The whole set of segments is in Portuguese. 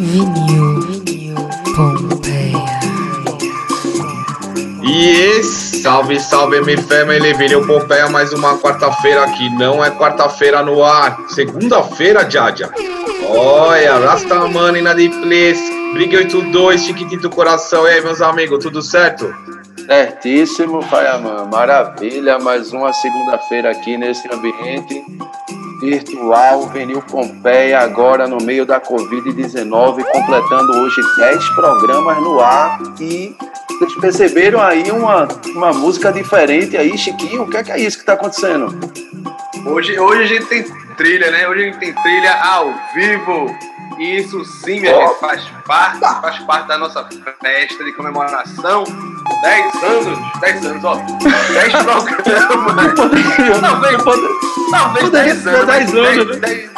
Vinil, Pompeia. E salve, salve, me family, Vinil Pompeia, mais uma quarta-feira aqui. Não é quarta-feira no ar, segunda-feira, Jaja. Olha, Rastaman inadimplês, Briga 82, Chiquitito Coração. E aí, meus amigos, tudo certo? Certíssimo, Faiaman. Maravilha, mais uma segunda-feira aqui nesse ambiente virtual, Vinil Pompeia, agora no meio da Covid-19, completando hoje 10 programas no ar e vocês perceberam aí uma, uma música diferente aí, Chiquinho? O que é, que é isso que está acontecendo? Hoje, hoje a gente tem trilha, né? Hoje a gente tem trilha ao vivo. Isso sim, minha gente, faz parte, faz parte da nossa festa de comemoração. 10 anos, 10 anos, ó. 10 programas. talvez, talvez 10 anos. 10 anos, 10,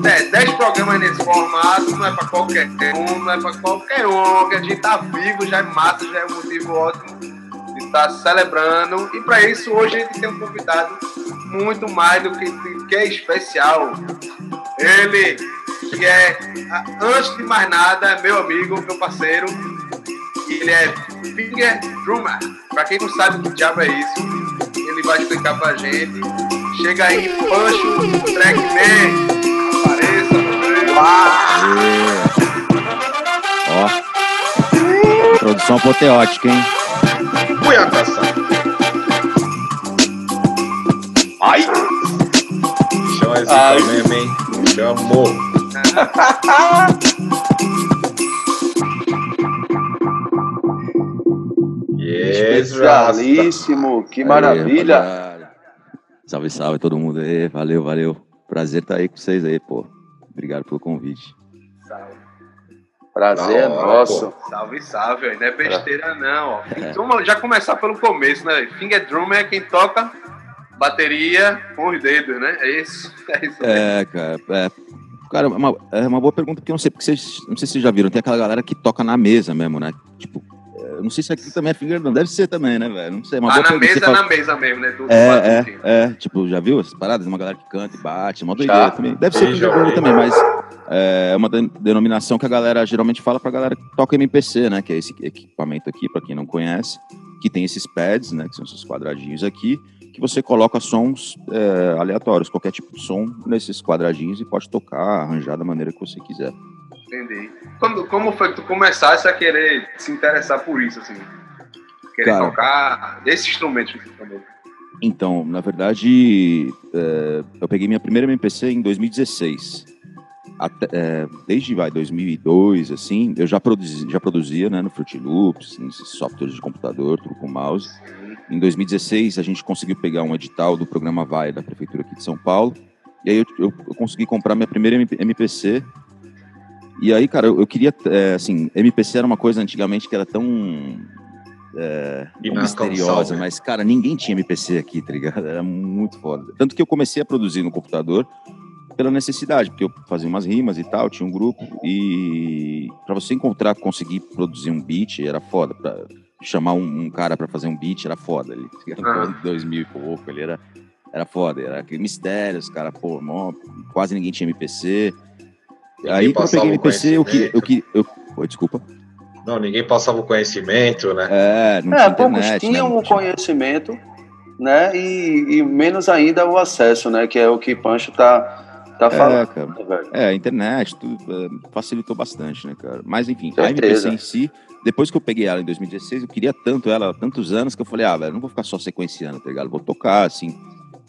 10, 10 programas nesse formato não é para qualquer um, não é para qualquer um, que a gente tá vivo, já é massa, já é um motivo ótimo de estar tá celebrando. E para isso, hoje a gente tem um convidado muito mais do que, que é especial. Ele, que é, antes de mais nada, meu amigo, meu parceiro, ele é Finger Drummer. Para quem não sabe o que diabo é isso, ele vai explicar pra gente. Chega aí, Pancho Trackman. Ó. Produção apoteótica, hein? Fui abraçar. Ai! Chama esse Ai. mesmo, hein? Chamou. Especialíssimo, que maravilha. salve, salve todo mundo aí, valeu, valeu. Prazer estar aí com vocês aí, pô. Obrigado pelo convite. Salve. Prazer é nosso. Pô. Salve, salve. Não é besteira, não. É. já começar pelo começo, né? Finger Drum é quem toca bateria com os dedos, né? É isso. É, isso é cara. É, cara, é uma, é uma boa pergunta, porque eu não sei, porque vocês, não sei se vocês já viram, tem aquela galera que toca na mesa mesmo, né? Tipo, eu não sei se aqui também é finger drum, deve ser também, né, velho? Não sei. Uma ah, na mesa, fala... na mesa mesmo, né? Do, é, é, é, tipo, já viu essas paradas? Uma galera que canta e bate, uma doideira também. Deve ser drum também, mas é uma denominação que a galera geralmente fala pra galera que toca MPC, né? Que é esse equipamento aqui, pra quem não conhece, que tem esses pads, né? Que são esses quadradinhos aqui, que você coloca sons é, aleatórios, qualquer tipo de som nesses quadradinhos e pode tocar, arranjar da maneira que você quiser. Entendi. Como, como foi que tu começasse a querer se interessar por isso, assim? Querer Cara, tocar esse instrumento também? Então, na verdade, é, eu peguei minha primeira MPC em 2016. Até, é, desde vai, 2002, assim, eu já, produzi, já produzia né, no Fruit Loops, nesses softwares de computador, tudo com mouse. Em 2016, a gente conseguiu pegar um edital do programa Vai, da Prefeitura aqui de São Paulo. E aí eu, eu, eu consegui comprar minha primeira MPC e aí, cara, eu, eu queria, é, assim, MPC era uma coisa antigamente que era tão é, misteriosa, mas, cara, ninguém tinha MPC aqui, tá ligado? Era muito foda. Tanto que eu comecei a produzir no computador pela necessidade, porque eu fazia umas rimas e tal, tinha um grupo, e para você encontrar, conseguir produzir um beat, era foda. Pra chamar um, um cara para fazer um beat, era foda. Ele, ah. 2000 e pouco, ele era, era foda. Era aquele mistério, os caras, pô, mó, quase ninguém tinha MPC. Aí quando eu peguei MPC, eu que, eu que, eu, Oi, desculpa. Não, ninguém passava o conhecimento, né? É, não é, tinha poucos internet, né? tinham né? o conhecimento, né? E, e, menos ainda o acesso, né? Que é o que Pancho tá, tá é, falando. Cara. Né, é, a internet tudo, é, facilitou bastante, né, cara? Mas enfim, Certeza. a MPC em si, depois que eu peguei ela em 2016, eu queria tanto ela há tantos anos que eu falei, ah, velho, não vou ficar só sequenciando, tá ligado? Vou tocar, assim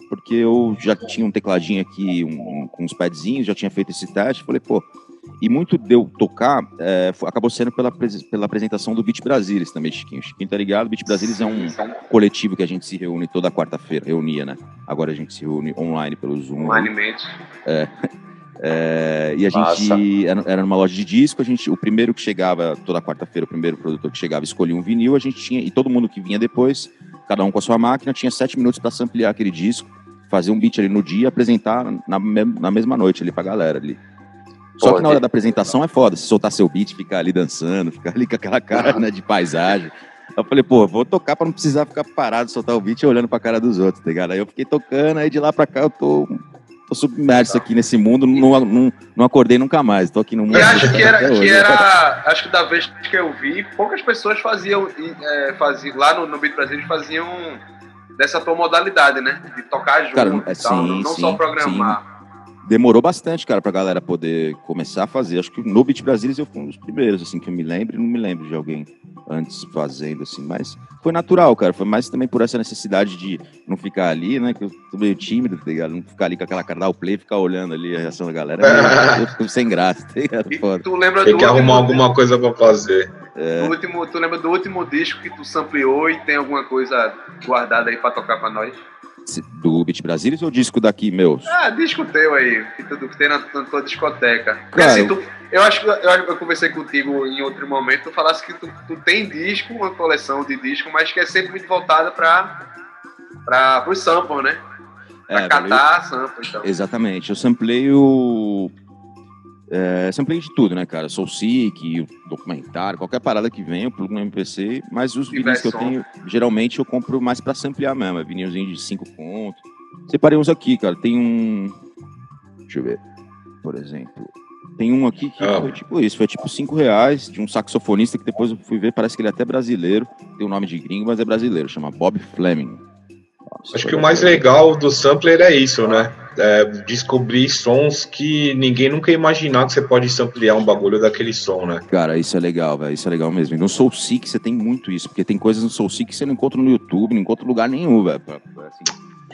porque eu já tinha um tecladinho aqui um, com uns padzinhos, já tinha feito esse teste, falei, pô, e muito de eu tocar é, acabou sendo pela, pela apresentação do Beat Brasilis também, Chiquinho. Chiquinho tá ligado? Beat Brasilis é um coletivo que a gente se reúne toda quarta-feira, reunia, né? Agora a gente se reúne online pelo Zoom. Online É. É, e a gente era, era numa loja de disco, a gente, o primeiro que chegava toda quarta-feira, o primeiro produtor que chegava escolhia um vinil, a gente tinha, e todo mundo que vinha depois cada um com a sua máquina, tinha sete minutos para samplear aquele disco, fazer um beat ali no dia, apresentar na, na mesma noite ali pra galera ali. Só que na hora da apresentação é foda, se soltar seu beat, ficar ali dançando, ficar ali com aquela cara né, de paisagem. Eu falei, pô, vou tocar pra não precisar ficar parado, soltar o beat e olhando pra cara dos outros, tá ligado? Aí eu fiquei tocando, aí de lá pra cá eu tô tô submerso aqui nesse mundo, não, não, não acordei nunca mais. Tô aqui no mundo. E acho que era, que era. Acho que da vez que eu vi, poucas pessoas faziam. é, faziam lá no, no Beat Brasil eles faziam dessa tua modalidade, né? De tocar junto Cara, é, tal, sim, não, sim, só programar. Demorou bastante, cara, pra galera poder começar a fazer. Acho que no Beat Brasilis eu fui um dos primeiros, assim, que eu me lembro. Não me lembro de alguém antes fazendo, assim. Mas foi natural, cara. Foi mais também por essa necessidade de não ficar ali, né? Que eu tô meio tímido, tá ligado? Não ficar ali com aquela cara, dar o play, ficar olhando ali a reação da galera. Eu fico sem graça, tá ligado? Foda. tu lembra Tem do que arrumar alguma coisa pra fazer. do último. Tu lembra do último disco que tu sampleou e tem alguma coisa guardada aí pra tocar pra nós? Do Beat Brasilis ou disco daqui, meus? Ah, disco teu aí, que tu que tem na, na tua discoteca. Cara, assim, tu, eu acho que eu, eu conversei contigo em outro momento, tu falasse que tu, tu tem disco, uma coleção de disco, mas que é sempre muito voltada pra, pra, pros samples, né? Pra É, catar sample então. Exatamente. Eu samplei É, samplei de tudo, né, cara? Soul Seek, o documentário, qualquer parada que venha, eu plugo no MPC, mas os vinis que eu tenho, geralmente eu compro mais pra samplear mesmo. É vinilzinho de 5 conto. Separei uns aqui, cara. Tem um. Deixa eu ver. Por exemplo. Tem um aqui que Ah. foi tipo isso, foi tipo 5 reais de um saxofonista que depois eu fui ver, parece que ele é até brasileiro. Tem o nome de gringo, mas é brasileiro, chama Bob Fleming. Acho que o mais legal do sampler é isso, né? É descobrir sons que ninguém nunca ia imaginar que você pode samplear um bagulho daquele som, né? Cara, isso é legal, velho. Isso é legal mesmo. E no Soul Seek você tem muito isso, porque tem coisas no Soul Seek que você não encontra no YouTube, não encontra em lugar nenhum, velho. Assim,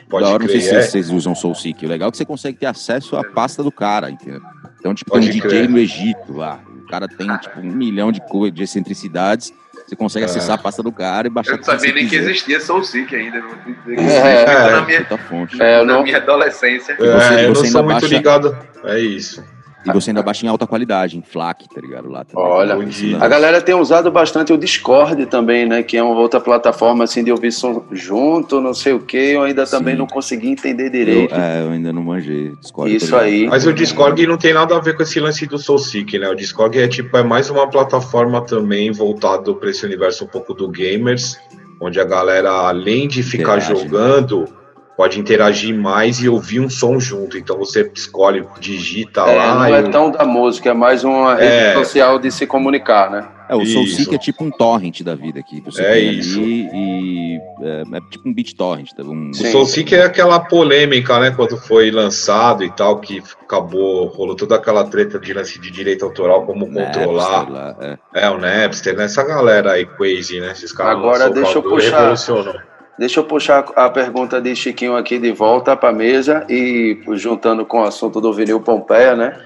Pode da hora, não sei crer. se é. vocês usam Soul Seek. O legal é que você consegue ter acesso à pasta do cara, entendeu? Então, tipo, Pode um DJ crer. no Egito lá. O cara tem, tipo, um milhão de, co- de excentricidades. Você consegue É. acessar a pasta do cara e baixar Eu não sabia nem que quiser. existia Soul Seek ainda, dizer que É, existia é. na minha, fonte. É, eu na não, minha adolescência. É, você- eu não você sou ainda muito baixa- ligado. É isso. E você ainda baixa em alta qualidade, em FLAC, tá ligado? Lá também. Olha, a galera tem usado bastante o Discord também, né? Que é uma outra plataforma assim de ouvir som junto, não sei o que. Eu ainda também Sim. não consegui entender Eu, direito. é, eu ainda não manjei. Discord, Isso tá aí. Mas o Discord não tem nada a ver com esse lance do SoulSeek, né? O Discord é tipo é mais uma plataforma também voltado para esse universo um pouco do gamers, onde a galera além de ficar Interage, né? Pode interagir mais e ouvir um som junto. Então você escolhe, digita É, lá não e é tão da música, é mais uma rede É. social de se comunicar, né? É, o Soul Isso. Seek é tipo um torrent da vida aqui. Você É isso. ali e é, é tipo um beat torrent. tá? Um, O. SoulSeek é aquela polêmica, né? Quando foi lançado e tal, que acabou, rolou toda aquela treta de lance de direito autoral, como Napster controlar. lá, é. É, o Napster, né? Essa galera aí, Crazy, né? Esses caras Agora deixa eu puxar. revolucionou. Deixa eu puxar a pergunta de Chiquinho aqui de volta para a mesa e juntando com o assunto do vinil Pompeia, né?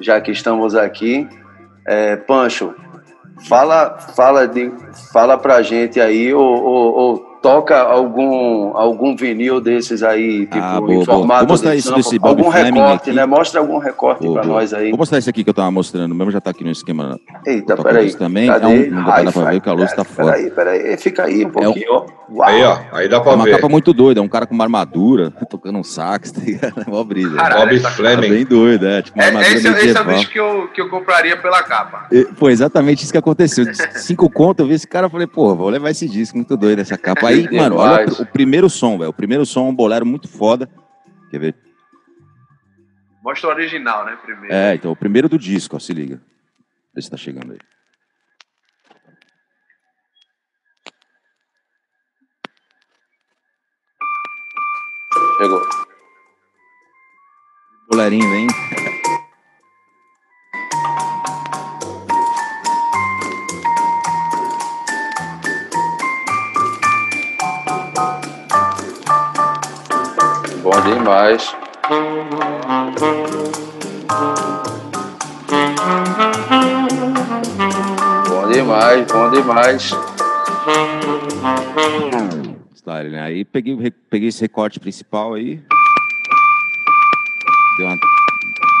Já que estamos aqui. É, Pancho, fala, fala, de, fala pra gente aí, ou, ou- ou toca algum, algum vinil desses aí, tipo, Ah, boa, em boa. formato Vou mostrar sample. desse Algum Fleming recorte, aqui. né? Mostra algum recorte Boa, para boa. nós aí. Vou mostrar esse aqui que eu tava mostrando, mesmo já tá aqui no esquema. Eita, Toca peraí. luz também. Cadê? É um- não dá pra ver que a luz tá foda. Peraí, peraí, fica aí um pouquinho, ó. Uau. Aí, ó, aí dá É pra uma ver. capa muito doida, é um cara com uma armadura, tocando um sax, tá ligado? É mó brisa. Caralho, Bob Tá Fleming. bem doido, é, tipo uma É, armadura esse, esse é o medieval. bicho que eu, que eu compraria pela capa. E Foi exatamente isso que aconteceu. Cinco conto, eu vi esse cara e falei, pô, vou levar esse disco, muito doido essa capa. Aí, Que mano, olha o, demais. o primeiro som, velho. O primeiro som é um bolero muito foda. Quer ver? Mostra o original, né, primeiro. É, então, o primeiro do disco, ó, se liga. Vê se tá chegando aí. Pegou. Bolerinho, vem. Demais. Bom demais, bom demais. Style, né? Aí peguei, o re- peguei esse recorte principal aí. Deu, uma-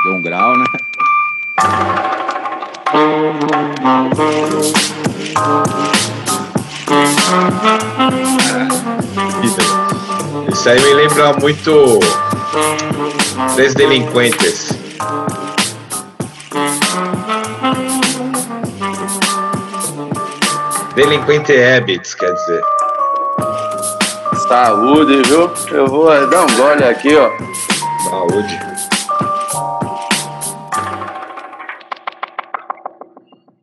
deu um grau, né? Isso aí me lembra muito Três delinquentes. Delinquente Habits, quer dizer. Saúde, viu? Eu vou dar um gole aqui, ó. Saúde.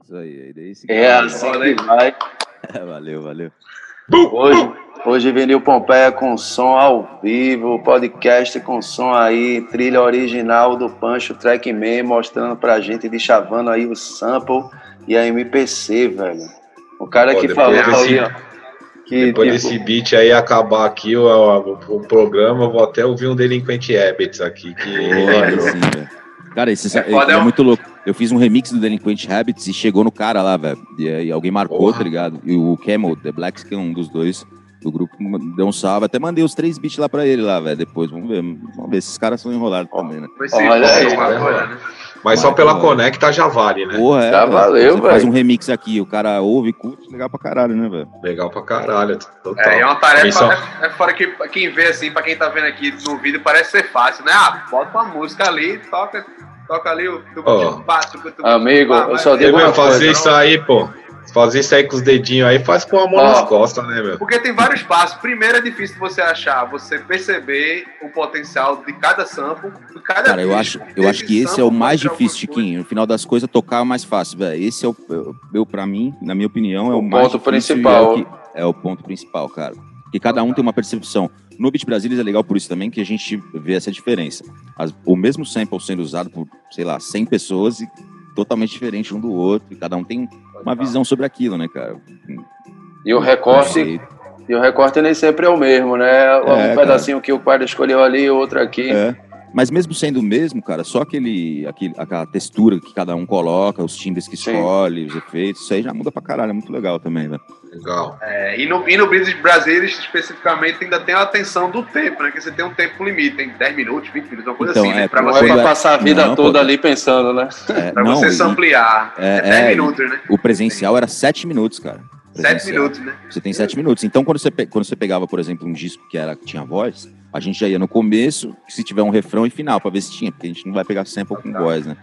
Isso aí, é isso. É assim que vai. valeu, valeu. Hoje hoje Vinil Pompeia com som ao vivo, podcast com som aí, trilha original do Pancho Trackman, mostrando pra gente, de chavando aí o sample e a MPC, velho. O cara Pô, que falou desse- aí, ó. Que, Depois tipo, desse beat aí acabar aqui o, o- o programa, eu vou até ouvir um Delinquente Habits aqui. Que velho. Cara, esse É foda, é, é um- muito louco. Eu fiz um remix do Delinquent Habits e chegou no cara lá, velho. E, aí alguém marcou, Porra. tá ligado? E o Camel, The Blacks, que é um dos dois do grupo, deu um salve. Até mandei os três beats lá pra ele lá, velho. Depois, vamos ver. Vamos ver. Esses caras são enrolados também, né? Foi se Olha aí, né? Mas só pela. Conecta já vale, né? Porra, é. Já velho. valeu, Você faz velho. um remix aqui, o cara ouve, curte, legal pra caralho, né, velho? Legal pra caralho. Total. É, é uma tarefa, só- é, é fora que pra quem vê assim, pra quem tá vendo aqui no vídeo, parece ser fácil, né? Ah, bota uma música ali, toca, toca ali o tubo Ó. de tubo, Amigo, eu só digo uma fazer coisa, isso aí, pô. Fazer isso aí com os dedinhos aí, faz com a mão Ó. nas costas, né, meu? Porque tem vários passos. Primeiro é difícil você achar, você perceber o potencial de cada sample, de cada Cara, eu acho, eu acho que esse é o mais difícil. Chiquinho. No final das coisas, tocar é o mais fácil, velho. Esse é o, eu, pra mim, na minha opinião, é o, O mais ponto principal. É o, que- é o ponto principal, cara. Porque cada um tem uma percepção. No Beat Brasilis é legal por isso também, que a gente vê essa diferença. As- o mesmo sample sendo usado por, sei lá, 100 pessoas e totalmente diferente um do outro. E cada um tem uma visão sobre aquilo, né, cara? E o recorte, e o recorte nem sempre é o mesmo, né? Um É, pedacinho que o quadro escolheu ali, outro aqui. É. Mas mesmo sendo o mesmo, cara, só aquele, aquele, aquela textura que cada um coloca, os timbres que Sim. escolhe, os efeitos, isso aí já muda pra caralho, é muito legal também, velho. Legal. É, e no, e no British Brasil, especificamente, ainda tem a atenção do tempo, né? Que você tem um tempo limite, tem 10 minutos, 20 minutos, uma coisa Então, assim, né? é, Pra Não você, é pra é- passar a vida Não, toda pô. ali pensando, né? É, pra não, você e- samplear. é, É, 10 é, minutos, né? o presencial era 7 minutos, cara. 7 Presencial. minutos, né? Você tem 7 minutos. Então, quando você, quando você pegava, por exemplo, um disco que, era, que tinha voz, a gente já ia no começo, se tiver um refrão e final, pra ver se tinha, porque a gente não vai pegar sample com voz, né?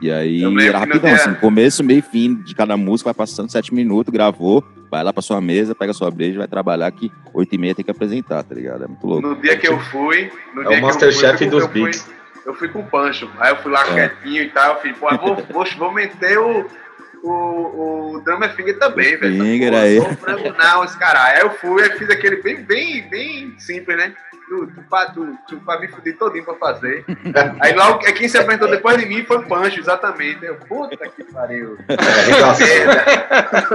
E aí Eu era rapidão, assim, começo, meio e fim de cada música, vai passando 7 minutos, gravou, vai lá pra sua mesa, pega sua breja, vai trabalhar que 8 e meia tem que apresentar, tá ligado? É muito louco. No dia que eu fui. No É dia o que Masterchef eu fui, dos eu fui- beats. Eu fui com o Pancho. Aí eu fui lá É. quietinho e tal. Eu falei, pô, eu vou, vou, vou meter o. O, o Drummer Finger também, velho. Finger aí. Não, esse caralho. Aí eu fui, aí fiz aquele bem, bem, bem simples, né? Tu, tu, pra, tu, tu, pra me fuder todinho pra fazer. Aí logo, é quem se apresentou depois de mim foi o Pancho, exatamente. Eu, puta que pariu. É, arregaçou.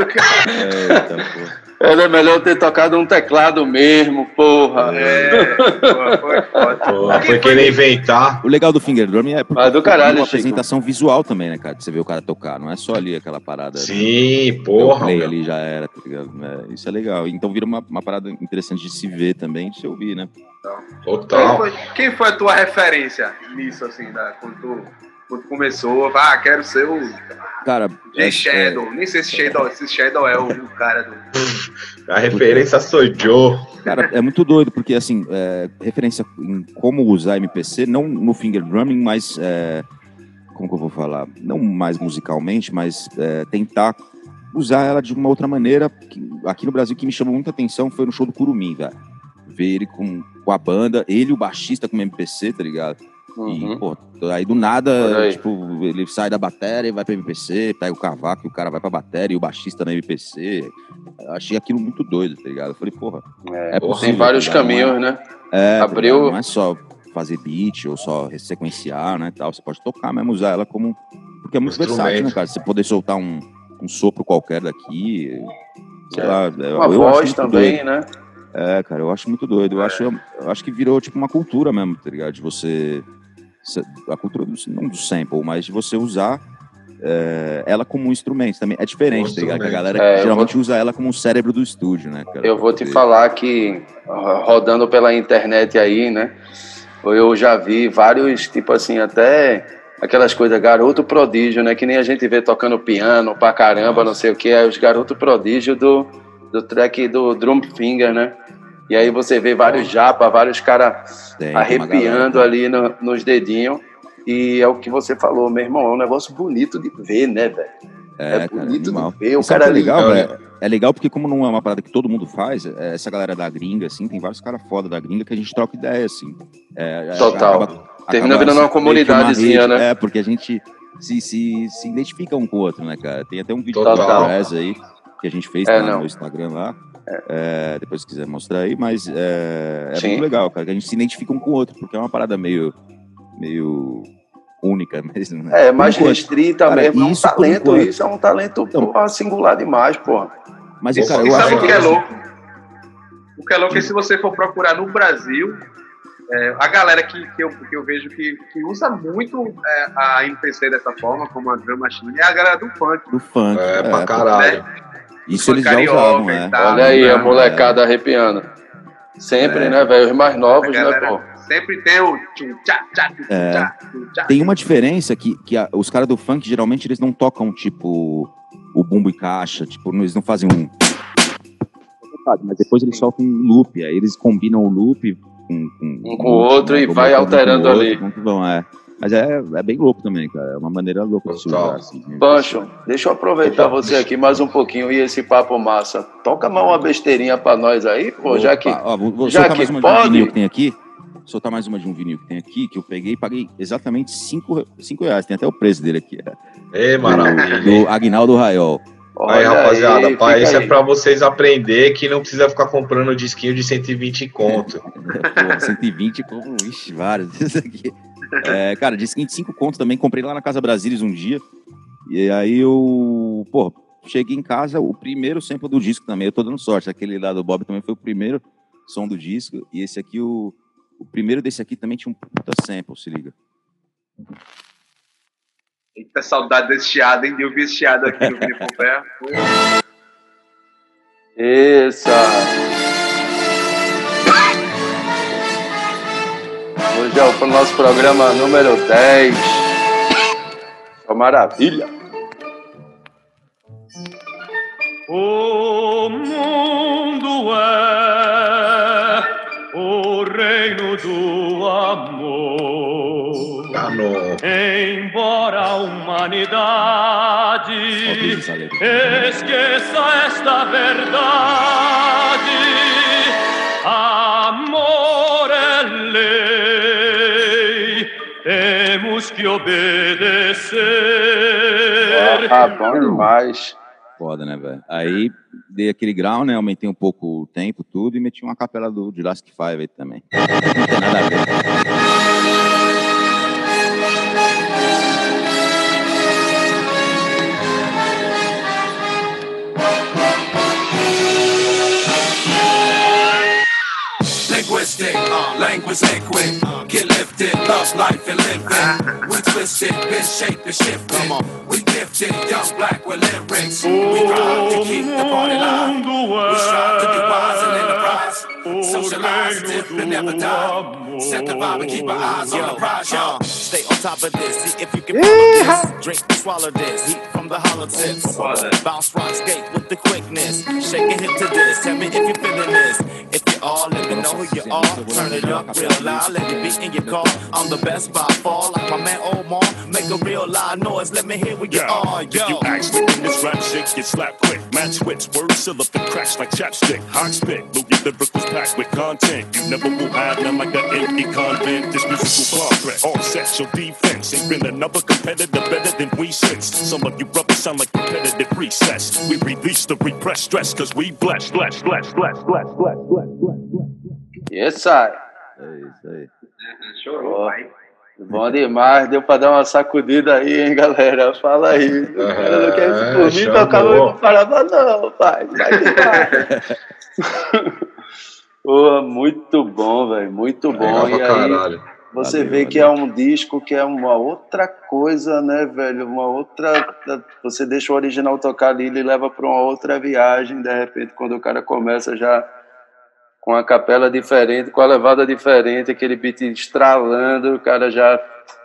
Eita, pô. Era melhor ter tocado um teclado mesmo, porra. É, pô, foi foda. Foi querer inventar. O legal do Finger Drum é porque Ah, do caralho, uma Chico. apresentação visual também, né, cara? De você ver o cara tocar, não é só ali aquela parada. né? Sim, Deu porra. play meu. ali já era, tá ligado? É, isso é legal. Então vira uma, uma parada interessante de se ver também, de se ouvir, né? Quem Total. foi, quem foi a tua referência nisso, assim, da, quando, tu, quando tu começou? Ah, quero ser o Cara, Jay é- Shadow. Nem sei se Shadow, se Shadow é o, o cara do. A referência sou Joe. Cara, é muito doido, porque assim, é, referência em como usar MPC, não no finger drumming, mas é, como que eu vou falar? Não mais musicalmente, mas é, tentar usar ela de uma outra maneira. que- aqui no Brasil, que me chamou muita atenção foi no show do Curumim, velho. Ver ele com, com a banda, ele e o baixista com MPC, tá ligado? E, Uhum. pô, aí do nada, aí. tipo, ele sai da bateria e vai pra MPC, pega o cavaco e o cara vai pra bateria e o baixista na MPC. Eu achei aquilo muito doido, tá ligado? Eu falei, porra, É, é possível. tem vários tá é- caminhos, né? é, tá Abriu-? Não é só fazer beat ou só sequenciar, né, tal. Você pode tocar mesmo, usar ela como... Porque é muito versátil, né, cara? Você poder soltar um, um sopro qualquer daqui, sei É. lá. eu- Uma eu voz também, doido. né? É, cara, eu acho muito doido. Eu, acho, eu acho que virou, tipo, uma cultura mesmo, tá ligado? De você... A cultura, do, não do sample, mas de você usar é, ela como um instrumento também. É diferente, tá ligado? A galera É, geralmente usa ela como um cérebro do estúdio, né, cara? Eu vou te falar que ro- rodando pela internet aí, né? Eu já vi vários, tipo assim, até aquelas coisas, garoto prodígio, né? Que nem a gente vê tocando piano pra caramba, não sei o que. É os garoto prodígio do, do track do Drum Finger, né? E aí você vê vários japa, vários caras uma arrepiando ali no- nos dedinhos. E é o que você falou, meu irmão, é um negócio bonito de ver, né, velho? É, É, cara, bonito animal. de ver. O cara é legal, velho? É legal porque como não é uma parada que todo mundo faz, é, essa galera da gringa, assim, tem vários caras foda da gringa que a gente troca ideia, assim. É, é, Total. acaba- Termina acaba virando uma comunidadezinha, rede, né? É, porque a gente se, se, se identificam um com o outro, né, cara? Tem até um vídeo Total. do aí que a gente fez É, tá no Instagram lá. É, depois se quiser mostrar aí, mas é, é muito legal, cara, que a gente se identifica um com o outro, porque é uma parada meio, meio única mesmo, né? É, mais restrita Cara, mesmo. É um isso talento, enquanto. isso é um talento Então. porra, singular demais, porra. Mas, Isso- cara, eu sabe o que é louco? O que é louco é se você for procurar no Brasil, é, a galera que, que, eu, que eu vejo que, que usa muito é, a MPC dessa forma, como a Drum Machine, é a galera do funk. do funk. É, pra pô, caralho. Isso eles já usavam, e né? Olha aí, a né? molecada arrepiando. Sempre, É. né, velho? Os mais A novos, né, pô? sempre tem o tchum, tchá, tchá, tchum, É. tchá, tchum, tchá. Tem uma diferença que, que a- os caras do funk, geralmente, eles não tocam, tipo, o bumbo e caixa, tipo, eles não fazem um... Mas depois eles soltam um loop, aí eles combinam o loop com... com Um com o outro e Vão vai alterando outro, ali. vão, é. Mas é, é bem louco também, cara. É uma maneira louca de usar, assim. né? Pancho, deixa eu aproveitar você aqui mais um pouquinho e esse papo massa. Toca mais uma besteirinha pra nós aí, pô, já que. Opa, ó, vou, vou já soltar que mais uma de pode- um vinil que tem aqui. Soltar mais uma de um vinil que tem aqui, que eu peguei e paguei exatamente 5 cinco reais. Tem até o preço dele aqui. é. Ei, maravilha. Do Agnaldo Raiol. Aí, Olha rapaziada, aí, pá, fica isso aí. é pra vocês aprender que não precisa ficar comprando disquinho de 120 conto. Pô, 120, como, ixi, vários. Isso aqui. É, cara, de 25 contos também. Comprei lá na Casa Brasilis um dia. E aí eu, pô, cheguei em casa, o primeiro sample do disco também. Eu tô dando sorte. Aquele lá do Bob também foi o primeiro som do disco. E esse aqui, o, o primeiro desse aqui também tinha um puta sample, se liga. Eita saudade desse chiado, hein? De ouvir esse chiado aqui no Vinho Pompeia. Essa. Hoje é o nosso programa número 10. Uma maravilha. O mundo é o reino do amor. Embora a humanidade esqueça esta verdade, temos que obedecer. Ah, bom demais. Foda, né, velho? Aí dei aquele grau, né? Aumentei um pouco o tempo, tudo, e meti uma capela do Jurassic Five aí também. Não tem nada a twisted, been shaped and shifted. We gifted, young black with lyrics. We rhyme to keep the party live. We strive to be wise and enterprise. Socialize, dip and never die. Set the vibe and keep our eyes on the prize, y'all. Uh, stay on top of this. See if you can follow this. Drink swallow this. Heat from the hollow tips. Bounce, rock, skate with the quickness. Shake a hip to this. Tell me if you're feeling this. If all. Let me know who you are. Turn it up real loud. Let it be in your car. I'm the best by far. Like my man Omar. Make a real loud noise. Let me hear what you yeah. are. Yo. If you act in this rap shit, get slapped quick. Match wits, words, syllable cracks like chapstick. Hot spit. Loot your lyricals packed with content. You never will have none like an empty convent. This musical progress. Offset your defense. Ain't been another competitor better than we since. Some of you brothers sound like competitive recess. We release the repressed stress because we blessed, blessed, blessed, blessed, blessed, blessed, blessed. bless. Bless. Essa. É isso aí. Chorou, pai. Bom demais. Deu pra dar uma sacudida aí, hein, galera? Fala aí. O cara não quer isso por mim, chamou. tocava eu não pai. Pô, muito bom, velho. Muito bom. Legal E aí, caralho. Você Valeu, vê que é um disco que é uma outra coisa, né, velho? Uma outra. Você deixa o original tocar ali, ele leva para uma outra viagem. De repente, quando o cara começa já com a capela diferente, com a levada diferente, aquele beat estralando, o cara já.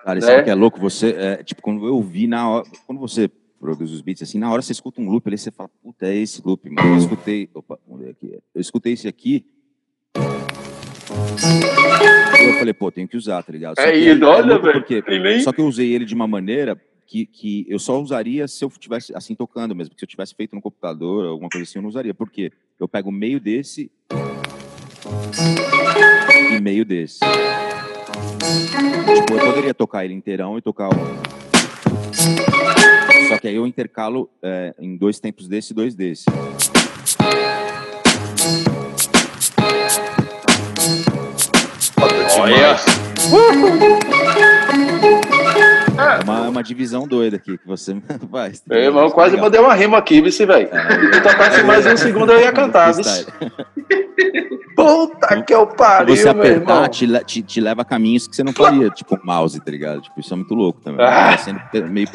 Cara, isso Né? é que é louco. Você, é, tipo, quando eu vi na hora. Quando você produz os beats assim, na hora você escuta um loop ali, você fala, puta, é esse loop, mano. Eu escutei. Opa, vamos ver aqui. Eu escutei esse aqui. Eu falei, pô, tenho que usar, tá ligado? Só É, que e olha, louco velho, porque- Só que eu usei ele de uma maneira que, que eu só usaria se eu tivesse assim tocando mesmo. Porque se eu tivesse feito no computador, alguma coisa assim, eu não usaria. Por quê? Eu pego meio desse meio desse. Tipo, eu poderia tocar ele inteirão e tocar um. Só que aí eu intercalo é, em dois tempos desse e dois desse. Olha. É uma, uma divisão doida aqui que você faz. Meu irmão, quase mandei uma rima aqui, vice, velho. Se tocasse mais um segundo, eu ia cantar. Puta que eu Se pariu, você meu irmão. apertar, te, te, te leva a caminhos que você não faria, tipo um mouse, tá ligado? Tipo, isso é muito louco também. Ah. Tá sendo meio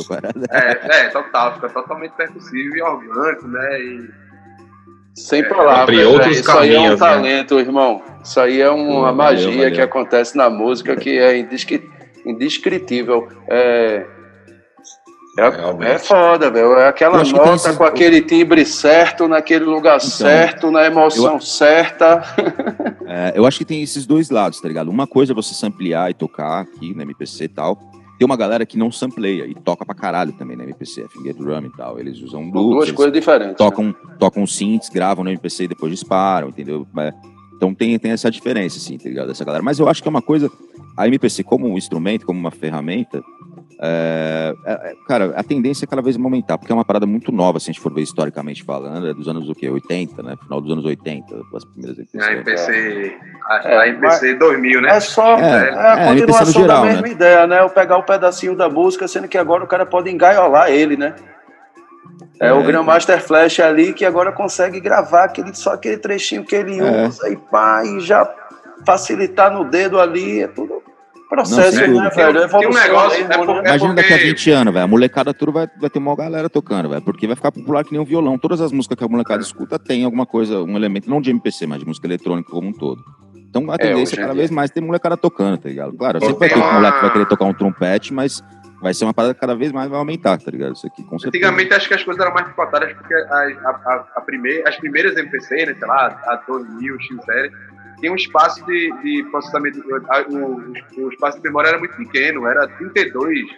a parada. É, é, total, fica totalmente percussivo e orgânico, né? E Sem palavras. Abre velho. outros Isso aí é um caminhos, né? talento, irmão. Isso aí é uma Valeu, magia valeu. que acontece na música que é indescri- indescritível. É, é, é foda, velho. É aquela Eu nota esses- com aquele timbre certo, naquele lugar certo, na emoção certa. É, eu acho que tem esses dois lados, tá ligado? Uma coisa é você samplear e tocar aqui no MPC e tal. Tem uma galera que não sampleia e toca pra caralho também no MPC, finger drum e tal. Eles usam São loops, duas coisas diferentes. né? tocam, tocam synths, gravam no MPC e depois disparam, entendeu? É, Então tem, tem essa diferença, assim, tá ligado? Essa galera. Mas eu acho que é uma coisa. A MPC, como um instrumento, como uma ferramenta, é, é, é, cara, a tendência é cada vez aumentar, porque é uma parada muito nova, se a gente for ver historicamente falando, é dos anos o quê? 80, né? Final dos anos 80, as primeiras MPC. a MPC, a, É, a MPC 2000, né? É só É, é, é, a continuação geral, da mesma né? ideia, né? Eu pegar o pedacinho da música, sendo que agora o cara pode engaiolar ele, né? É, É, o Grandmaster Flash ali que agora consegue gravar aquele, só aquele trechinho que ele É. usa e pá, e já facilitar no dedo ali, é tudo processo, sem né, velho? Tem um negócio, mesmo, é porque- né? Imagina daqui a porque- 20 anos, velho. A molecada toda vai, vai ter uma galera tocando, velho. Porque vai ficar popular que nem um violão. Todas as músicas que a molecada escuta tem alguma coisa, um elemento, não de MPC, mas de música eletrônica como um todo. Então a tendência hoje é cada vez mais ter molecada tocando, tá ligado? Claro, sempre vai Tem ter um uma- moleque que vai querer tocar um trompete, mas vai ser uma parada que cada vez mais vai aumentar, tá ligado? Isso aqui, com certeza. Antigamente acho que as coisas eram mais picotadas porque as, a, a, a primeira, as primeiras MPC, né, sei lá, a 2000, X-Série, tinha um espaço de, de processamento, o, o espaço de memória era muito pequeno, era 32,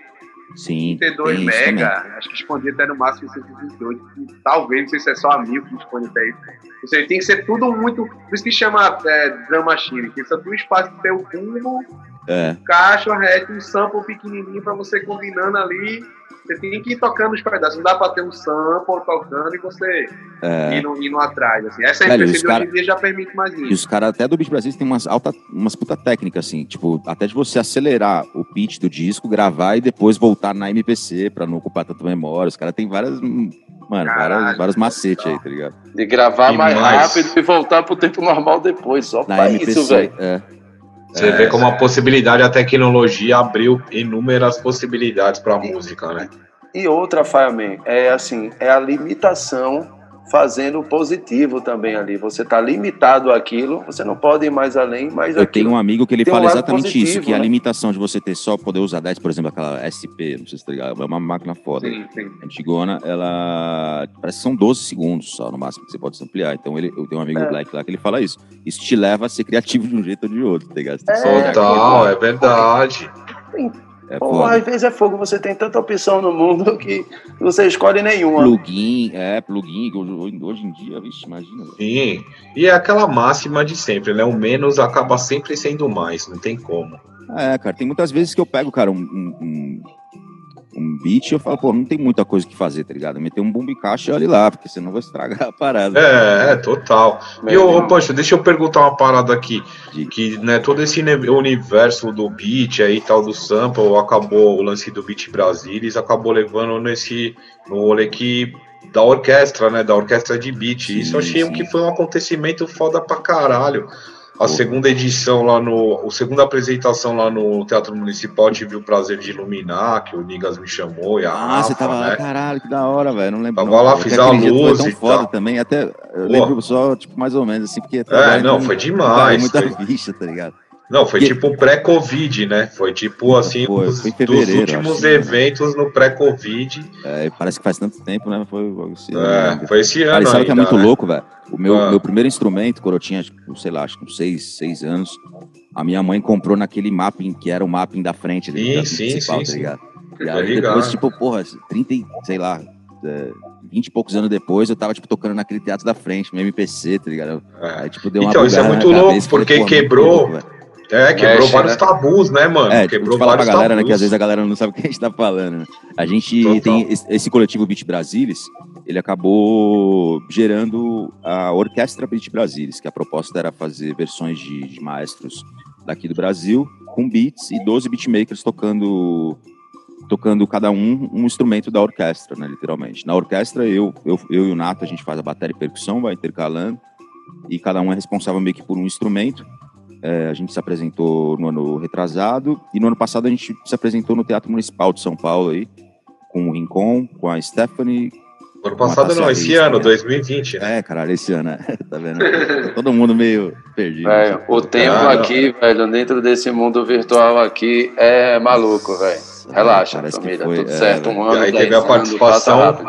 Sim, 32 tem isso mega, também. acho que expandia até no máximo 128, e talvez, não sei se é só a mil que expande até isso. Ou seja, tem que ser tudo muito, por isso que chama é, drum machine, que só tem um espaço de ter o bumbo, É, caixa, reto, um sample pequenininho pra você combinando ali. Você tem que ir tocando os pedaços. Não dá pra ter um sample tocando e você é. indo, indo atrás. Assim. Essa Velho, MPC os de cara- hoje em dia já permite mais E isso. os caras até do Beat Brasil tem umas alta, umas puta técnicas, assim, tipo, até de você acelerar o pitch do disco, gravar e depois voltar na MPC pra não ocupar tanto memória. Os caras têm várias, hum, mano, Caralho, várias, vários macetes aí, tá ligado? De gravar E mais mais. rápido e voltar pro tempo normal depois. Só Na pra MPC. isso, velho. é. Você vê como a possibilidade, a tecnologia abriu inúmeras possibilidades pra música, né? E outra, Fireman, é assim, é a limitação fazendo o positivo também ali. Você tá limitado àquilo, você não pode ir mais além, mas Eu tenho um amigo que ele um fala lado exatamente positivo, isso, que a né? limitação de você ter só poder usar 10, por exemplo, aquela SP, não sei se tá ligado, é uma máquina foda. Sim, sim. Antigona, ela parece que são 12 segundos só no máximo que você pode ampliar. Então ele, eu tenho um amigo É. Black lá que ele fala isso. Isso te leva a ser criativo de um jeito ou de outro, tá ligado? É, Total, é verdade. É foda. às vezes é fogo, você tem tanta opção no mundo que você escolhe nenhuma. Plugin, é, plugin, hoje, em dia, vixe, imagina. Sim. E é aquela máxima de sempre, né? O menos acaba sempre sendo mais, não tem como. É, cara, tem muitas vezes que eu pego, cara, um, um, um, beat e eu falo, pô, não tem muita coisa que fazer, tá ligado? Meter um bumbo e caixa e olha lá, porque senão vai estragar a parada. É, é, total. E, Meu ô, poxa, deixa eu perguntar uma parada aqui. De- Que, né, todo esse universo do beat aí, tal, do sample, acabou, o lance do Beat Brasilis, acabou levando nesse, no rolê que, da orquestra, né, da orquestra de beat. Sim, Isso eu achei sim. que foi um acontecimento foda pra caralho. A segunda edição lá no. A segunda apresentação lá no Teatro Municipal, tive o prazer de iluminar, que o Nigas me chamou e a Ah, Rafa, você tava lá, né? caralho, que da hora, velho. Não lembro. Tava não. lá, fiz a luz Foi e tão foda tal. também. Até eu lembro só, tipo, mais ou menos, assim, porque. É, não, foi demais. muita Foi, ficha, tá ligado? Não, foi Que- tipo pré-Covid, né? Foi tipo assim, foi, dos, foi dos últimos né? eventos no pré-Covid. É, parece que faz tanto tempo, né? Foi esse ano, É, né? foi esse ano. Cara, e sabe o que é ainda, muito né? louco, velho? O meu, Ah. meu primeiro instrumento, quando eu tinha, sei lá, acho que uns seis, seis anos, a minha mãe comprou naquele mapping, que era o mapping da frente Sim, sim, municipal, sim, tá sim. ligado? E Tô aí ligado. depois, tipo, porra, 30, e, sei lá, é, 20 e poucos anos depois, eu tava, tipo, tocando naquele teatro da frente, no MPC, tá ligado? É. Aí, tipo, deu uma Então, isso é muito louco, cabeça, falei, porque porra, muito quebrou- louco. É, quebrou Mexe, vários né? tabus, né, mano? É, tipo, quebrou falar pra vários galera, né, tabus. que às vezes a galera não sabe o que a gente tá falando. né? A gente Total. tem esse, esse coletivo Beat Brasilis, ele acabou gerando a Orquestra Beat Brasilis, que a proposta era fazer versões de, de maestros daqui do Brasil, com beats e 12 beatmakers tocando tocando cada um um instrumento da orquestra, né, literalmente. Na orquestra, eu, eu, eu e o Nato, a gente faz a bateria e percussão, vai intercalando, e cada um é responsável meio que por um instrumento. É, a gente se apresentou no ano retrasado e no ano passado a gente se apresentou no Teatro Municipal de São Paulo aí, com o Rincon, com a Stephanie. Ano passado não, esse Reis, ano, né? 2020, né? É, caralho, esse ano, né? tá vendo? Tá Todo mundo meio perdido. Velho, o tempo Ah, não. aqui, velho, dentro desse mundo virtual aqui é maluco, velho. Relaxa, Parece família, foi, tudo é, certo. Um ano, E aí teve a participação-.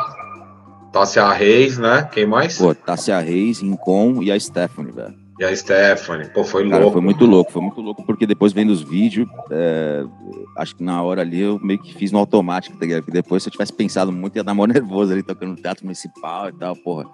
Tássia Reis, né? Quem mais? Pô, Tássia Reis, Rincon e a Stephanie, velho. E a Stephanie. Pô, foi Cara, louco. foi muito louco, foi muito louco, porque depois vendo os vídeos, é, acho que na hora ali eu meio que fiz no automático, tá ligado? Porque depois, se eu tivesse pensado muito, ia dar mó nervoso ali, tocando no teatro municipal e tal, porra.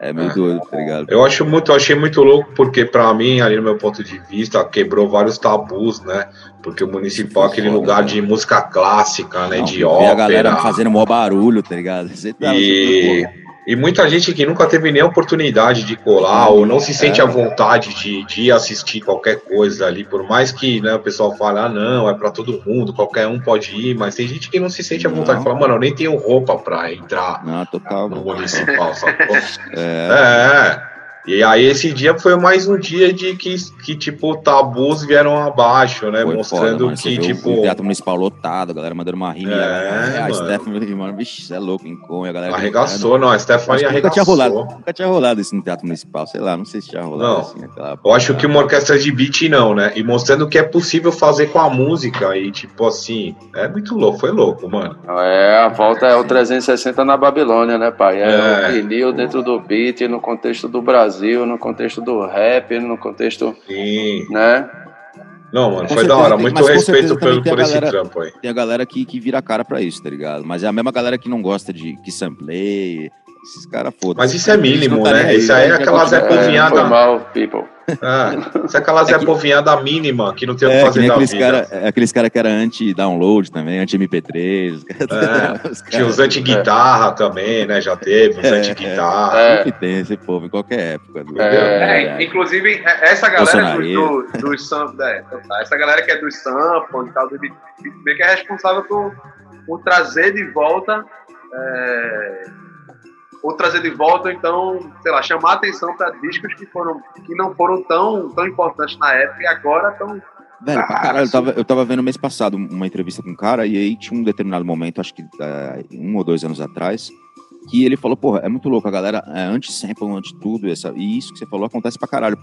É meio É. doido, tá ligado? Eu acho muito, eu achei muito louco porque pra mim, ali no meu ponto de vista, quebrou vários tabus, né? Porque o municipal é aquele lugar de música clássica, né? Não, de ópera. a galera fazendo mó barulho, tá ligado? Você tá, E, você- e muita gente que nunca teve nem a oportunidade de colar ou não se sente É. à vontade de, de assistir qualquer coisa ali, por mais que né, o pessoal fale, ah, não, é pra todo mundo, qualquer um pode ir, mas tem gente que não se sente à vontade Não. de falar, mano, eu nem tenho roupa pra entrar Não, total. no municipal, sacou? É, É. E aí esse dia foi mais um dia de que, que tipo, tabus vieram abaixo, né? foi Mostrando foda, que, tipo. o teatro municipal lotado, a galera mandando uma rima. e a, É, a mano. Stephanie, mano, vixe, você é louco, Rincon, e a galera. Arregaçou, não, a Stephanie que nunca tinha arregaçou. rolado, nunca tinha rolado isso no Teatro Municipal, sei lá, não sei se tinha rolado Não. assim. Aquela... Eu acho que uma orquestra de beat não, né? E mostrando que é possível fazer com a música e tipo assim, é muito louco, foi louco, mano. É, a volta é o 360 na Babilônia, né, pai? É, É. o vinil dentro do beat, no contexto do Brasil, no contexto do rap, no contexto, Sim. né? Não, mano, Com foi da hora. tem- Muito mas respeito pelo, por esse galera- trampo aí. Tem a galera que, que vira a cara pra isso, tá ligado? Mas é a mesma galera que não gosta de que sampleie, esses caras foda Mas isso é mínimo, tá né? Isso aí é aquela Zé É, Povinhada. foi mal, people. É, isso é aquela Zé É que- Povinhada mínima que não tem o que É, que fazer nem da aqueles vida. caras é, aqueles cara que era anti-download também, anti-MP3. os caras- É, os Tinha os caras- anti-guitarra também, né? Já teve, os É, anti-guitarra. É. Sempre tem esse povo, em qualquer época. É, É, inclusive, é- essa galera do, do, dos sam- é, tá, essa galera que é dos samples e tal, do beat, que é responsável por, por trazer de volta. Ou trazer de volta, então, sei lá, chamar atenção para discos que, foram, que não foram tão, tão importantes na época e agora estão. Velho, pra caralho, eu tava, eu tava vendo mês passado uma entrevista com um cara, e aí tinha um determinado momento, acho que é, um ou dois anos atrás, que ele falou, porra, é muito louco, a galera é anti-sample, anti-tudo, essa, e isso que você falou acontece pra caralho.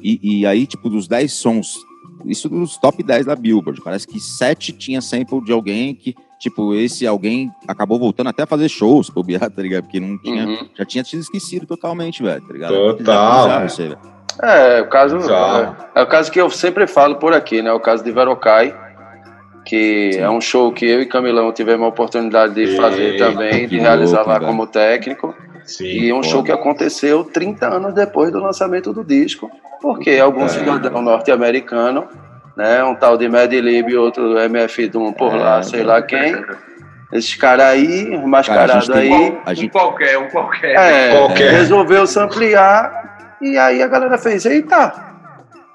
E, e aí, tipo, dos 10 sons, isso dos top 10 da Billboard, parece que 7 tinha sample de alguém que, tipo, esse alguém acabou voltando até a fazer shows, pro tá ligado? Porque não tinha, Uhum. já tinha sido esquecido totalmente, velho, tá ligado? Total. Isso aí, velho. É, o caso é, é o caso que eu sempre falo por aqui, né? O caso de Verocai, que Sim. é um show que eu e Camilão tivemos a oportunidade de fazer também, de realizar louco, lá velho. como técnico. Sim. E é um show que aconteceu 30 anos depois do lançamento do disco, porque algum É. cidadão norte-americano, né, um tal de Mad Lib e outro MF Doom por lá, É, sei lá quem, esses caras aí, Cara, mascarados a gente tem- aí, A Um gente, qualquer, um qualquer. é, Qualquer. resolveu samplear e aí a galera fez, eita,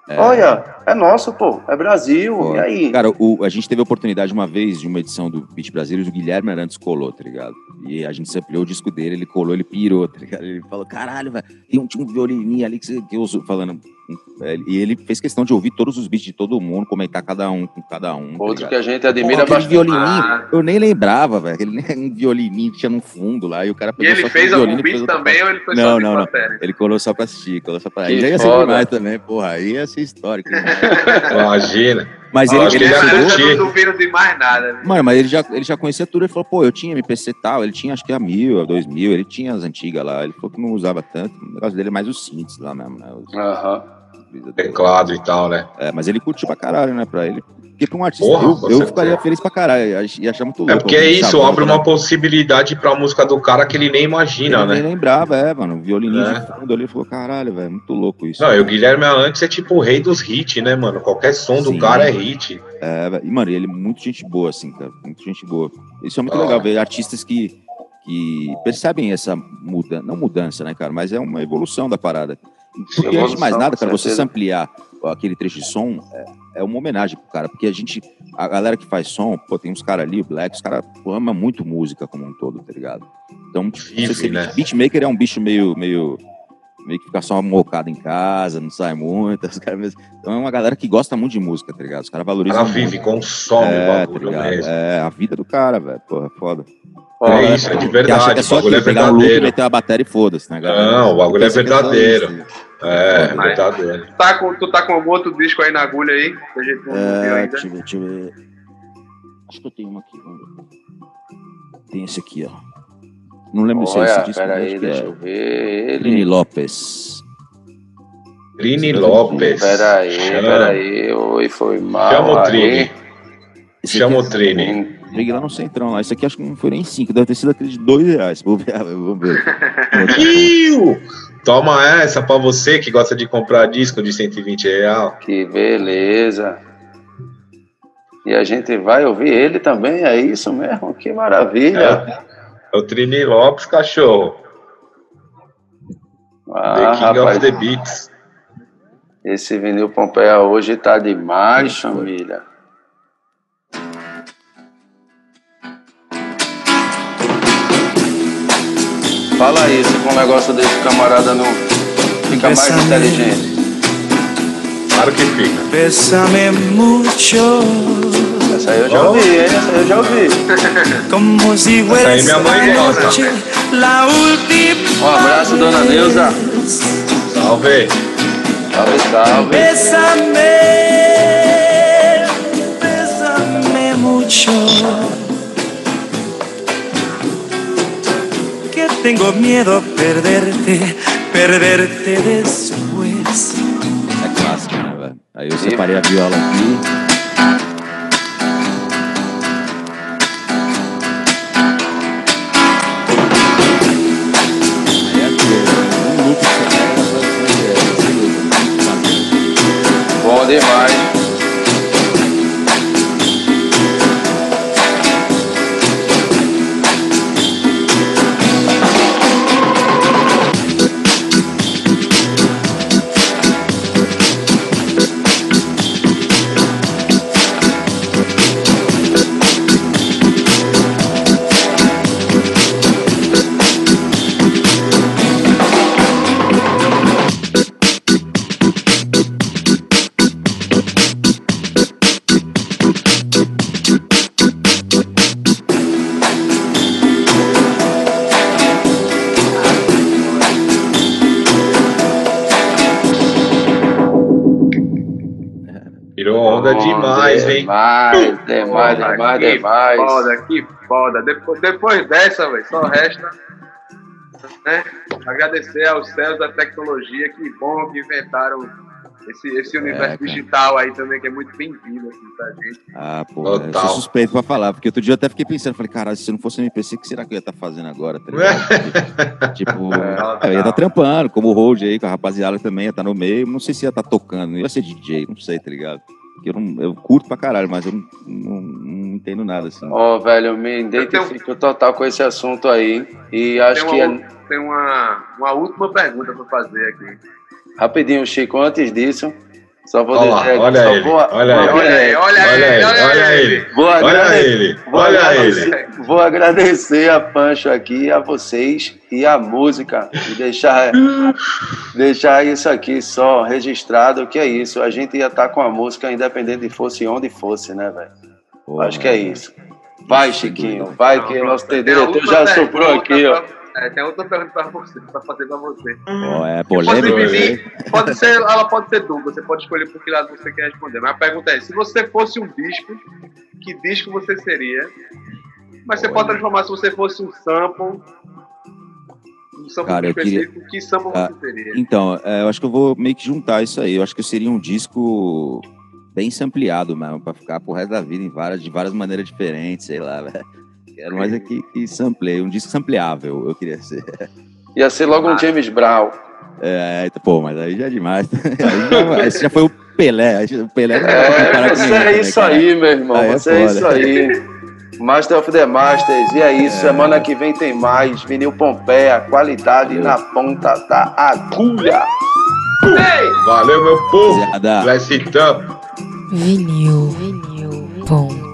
É. olha, é nosso, pô, é Brasil, Pô, e aí? Cara, o- a gente teve a oportunidade uma vez de uma edição do Beat Brasil, o Guilherme Arantes colou, tá ligado? E a gente sampleou o disco dele, ele colou, ele pirou, tá ligado? Ele falou, caralho, velho, tem um, tinha um violininho ali que, você, que eu uso, falando. é, E ele fez questão de ouvir todos os beats de todo mundo, comentar cada um com cada um. tá Outro ligado? que a gente admira aquele bastante. violininho, Ah. eu nem lembrava, velho. Aquele um violininho que tinha no fundo lá, e o cara E pegou ele só fez algum e fez beat também ou ele foi Não, só não, não. Ele colou só pra assistir, colou só pra. Que Aí já ia ser demais também, porra. Aí ia ser histórico. né? Imagina. Mas ele, ele que ele chegou. não duvido de mais nada. Mano, mas ele já, ele já conhecia tudo. Ele falou, pô, eu tinha MPC e tal. Ele tinha, acho que a mil, a dois mil. Ele tinha as antigas lá. Ele falou que não usava tanto. O negócio dele é mais os synths lá mesmo, né? Os- brisa dele. Teclado e tal, né? É, mas ele curtiu pra caralho, né? Pra ele, Porque pra um artista, Porra, eu, eu ficaria feliz pra caralho. ia- Ia achar muito louco. É porque é alguém isso, abre né? uma possibilidade pra música do cara que ele nem imagina, Ele nem né? lembrava, é, mano. Violininho É. de fundo ali, ele falou, caralho, velho, muito louco isso. Não, e o Guilherme Arantes é tipo o rei dos hits, né, mano? Qualquer som do Sim. cara é hit. É, e, mano, ele é muito gente boa, assim, cara. Muito gente boa. Isso é muito Da legal, ver artistas que, que percebem essa mudança, não mudança, né, cara, mas é uma evolução da parada. Porque antes de mais nada, com cara, você certeza. ampliar aquele trecho de som é, é uma homenagem pro cara, porque a gente, a galera que faz som, pô, tem uns caras ali, o Black, os caras amam muito música como um todo, tá ligado? Então, Vive, você né? beat- beatmaker é um bicho meio, meio, meio que fica só mocado em casa, não sai muito, os caras, então é uma galera que gosta muito de música, tá ligado? Os caras valorizam cara muito. vive, consome É, o tá bagulho ligado? mesmo. É a vida do cara, velho. Porra, foda. É isso, é de acha verdade. que é O só bagulho é aquilo, pegar um loop, verdadeiro. meter uma bateria e foda-se, né, galera? Não, o bagulho é só verdadeiro. isso. É, verdadeiro. Tá com, tu tá com algum outro disco aí na agulha aí? Que a gente não É, ainda. deixa eu ver, deixa eu ver. Acho que eu tenho uma aqui. vamos ver. Tem esse aqui, ó. Não lembro se é esse Olha, disco, acho que deixa é. eu ver Lini ele. Lopes. Trini Lopes. Peraí, Chama. peraí. Oi, foi mal. Chama o aí. Chama o aqui é- Trini. Peguei lá no centrão lá. Esse aqui acho que não foi nem cinco, deve ter sido aquele de dois reais. Vou ver, vou ver. Toma essa pra você que gosta de comprar disco de 120 real. Que beleza. E a gente vai ouvir ele também, é isso mesmo? Que maravilha. É o Trini Lopes, cachorro. Ah, the King rapaz, of the Beats. esse vinil Pompeia hoje tá demais, família. Fala isso com um negócio desse camarada não fica mais Bésame. inteligente. Claro que fica. Bésame mucho, Essa aí eu já ouvi, hein? Essa aí eu já ouvi. como si ahí fuera mi mamá esta y goza. noche la última. Um abraço, dona Neuza. Salve. Salve, salve. Bésame, bésame mucho. Que tengo miedo perderte, perderte después. É clássico, né, velho? Aí eu separei a viola aqui. Virou onda demais, hein? Demais, demais, Porra, demais, que demais. Foda, que foda. Depois, depois dessa, velho, só resta né, agradecer aos céus da tecnologia. Que bom que inventaram esse, esse universo cara. digital aí também, que é muito bem-vindo assim, pra gente. Ah, pô, eu Total. sou suspeito pra falar, porque outro dia eu até fiquei pensando, falei, caralho, se não fosse MPC, o que será que eu ia estar fazendo agora? Tá ligado? tipo, É, eu ia estar trampando, como o Road aí, com a rapaziada também, ia estar no meio, não sei se ia estar tocando, não ia ser DJ, não sei, tá ligado? Porque eu, não, eu curto pra caralho, mas eu não, não, não entendo nada, assim. Ó, velho, eu me identifico total com esse assunto aí. E acho Tem que uma, é tem uma, uma última pergunta pra fazer aqui. Rapidinho, Chico, antes disso, só vou Olha dizer. olha só ele, vou- olha vou ele. Olha aí, olha Olha aí, ele, olha ele. ele. Vou Olha agradecer- ele, olha ele. vou agradecer a Pancho aqui, a vocês e a música. E deixar, deixar isso aqui só registrado, que é isso. A gente ia estar com a música, independente de fosse onde fosse, né, velho? Acho que é isso. Vai, Chiquinho, vai que nosso diretor última já soprou aqui, ó. É, tem outra pergunta pra, você, pra fazer pra você. Pô, é Pode polêmico, dividir, pode ser, ela pode ser dupla, você pode escolher por que lado você quer responder. Mas a pergunta é: se você fosse um disco, que disco você seria? Mas você Olha. pode transformar se você fosse um sample. Um sample Cara, eu queria- que sample Ah, você seria? Então, é, eu acho que eu vou meio que juntar isso aí. Eu acho que eu seria um disco bem sampleado mesmo, pra ficar pro resto da vida em várias, de várias maneiras diferentes, sei lá, velho. Quero mais aqui que sampleie, um disco sampleável, eu queria ser. Ia ser logo um James Brown. É, pô, mas aí já é demais. Aí já, esse já foi o Pelé. O Pelé não É, comparar com você é né, isso cara? aí, meu irmão. Aí é você é foda. isso aí. Master of the Masters. E é isso. Semana que vem tem mais. Vinil Pompeia. Qualidade na ponta da agulha. Valeu, meu povo. Zé, dá. Bless it up. Vinil. Vinil. Ponto.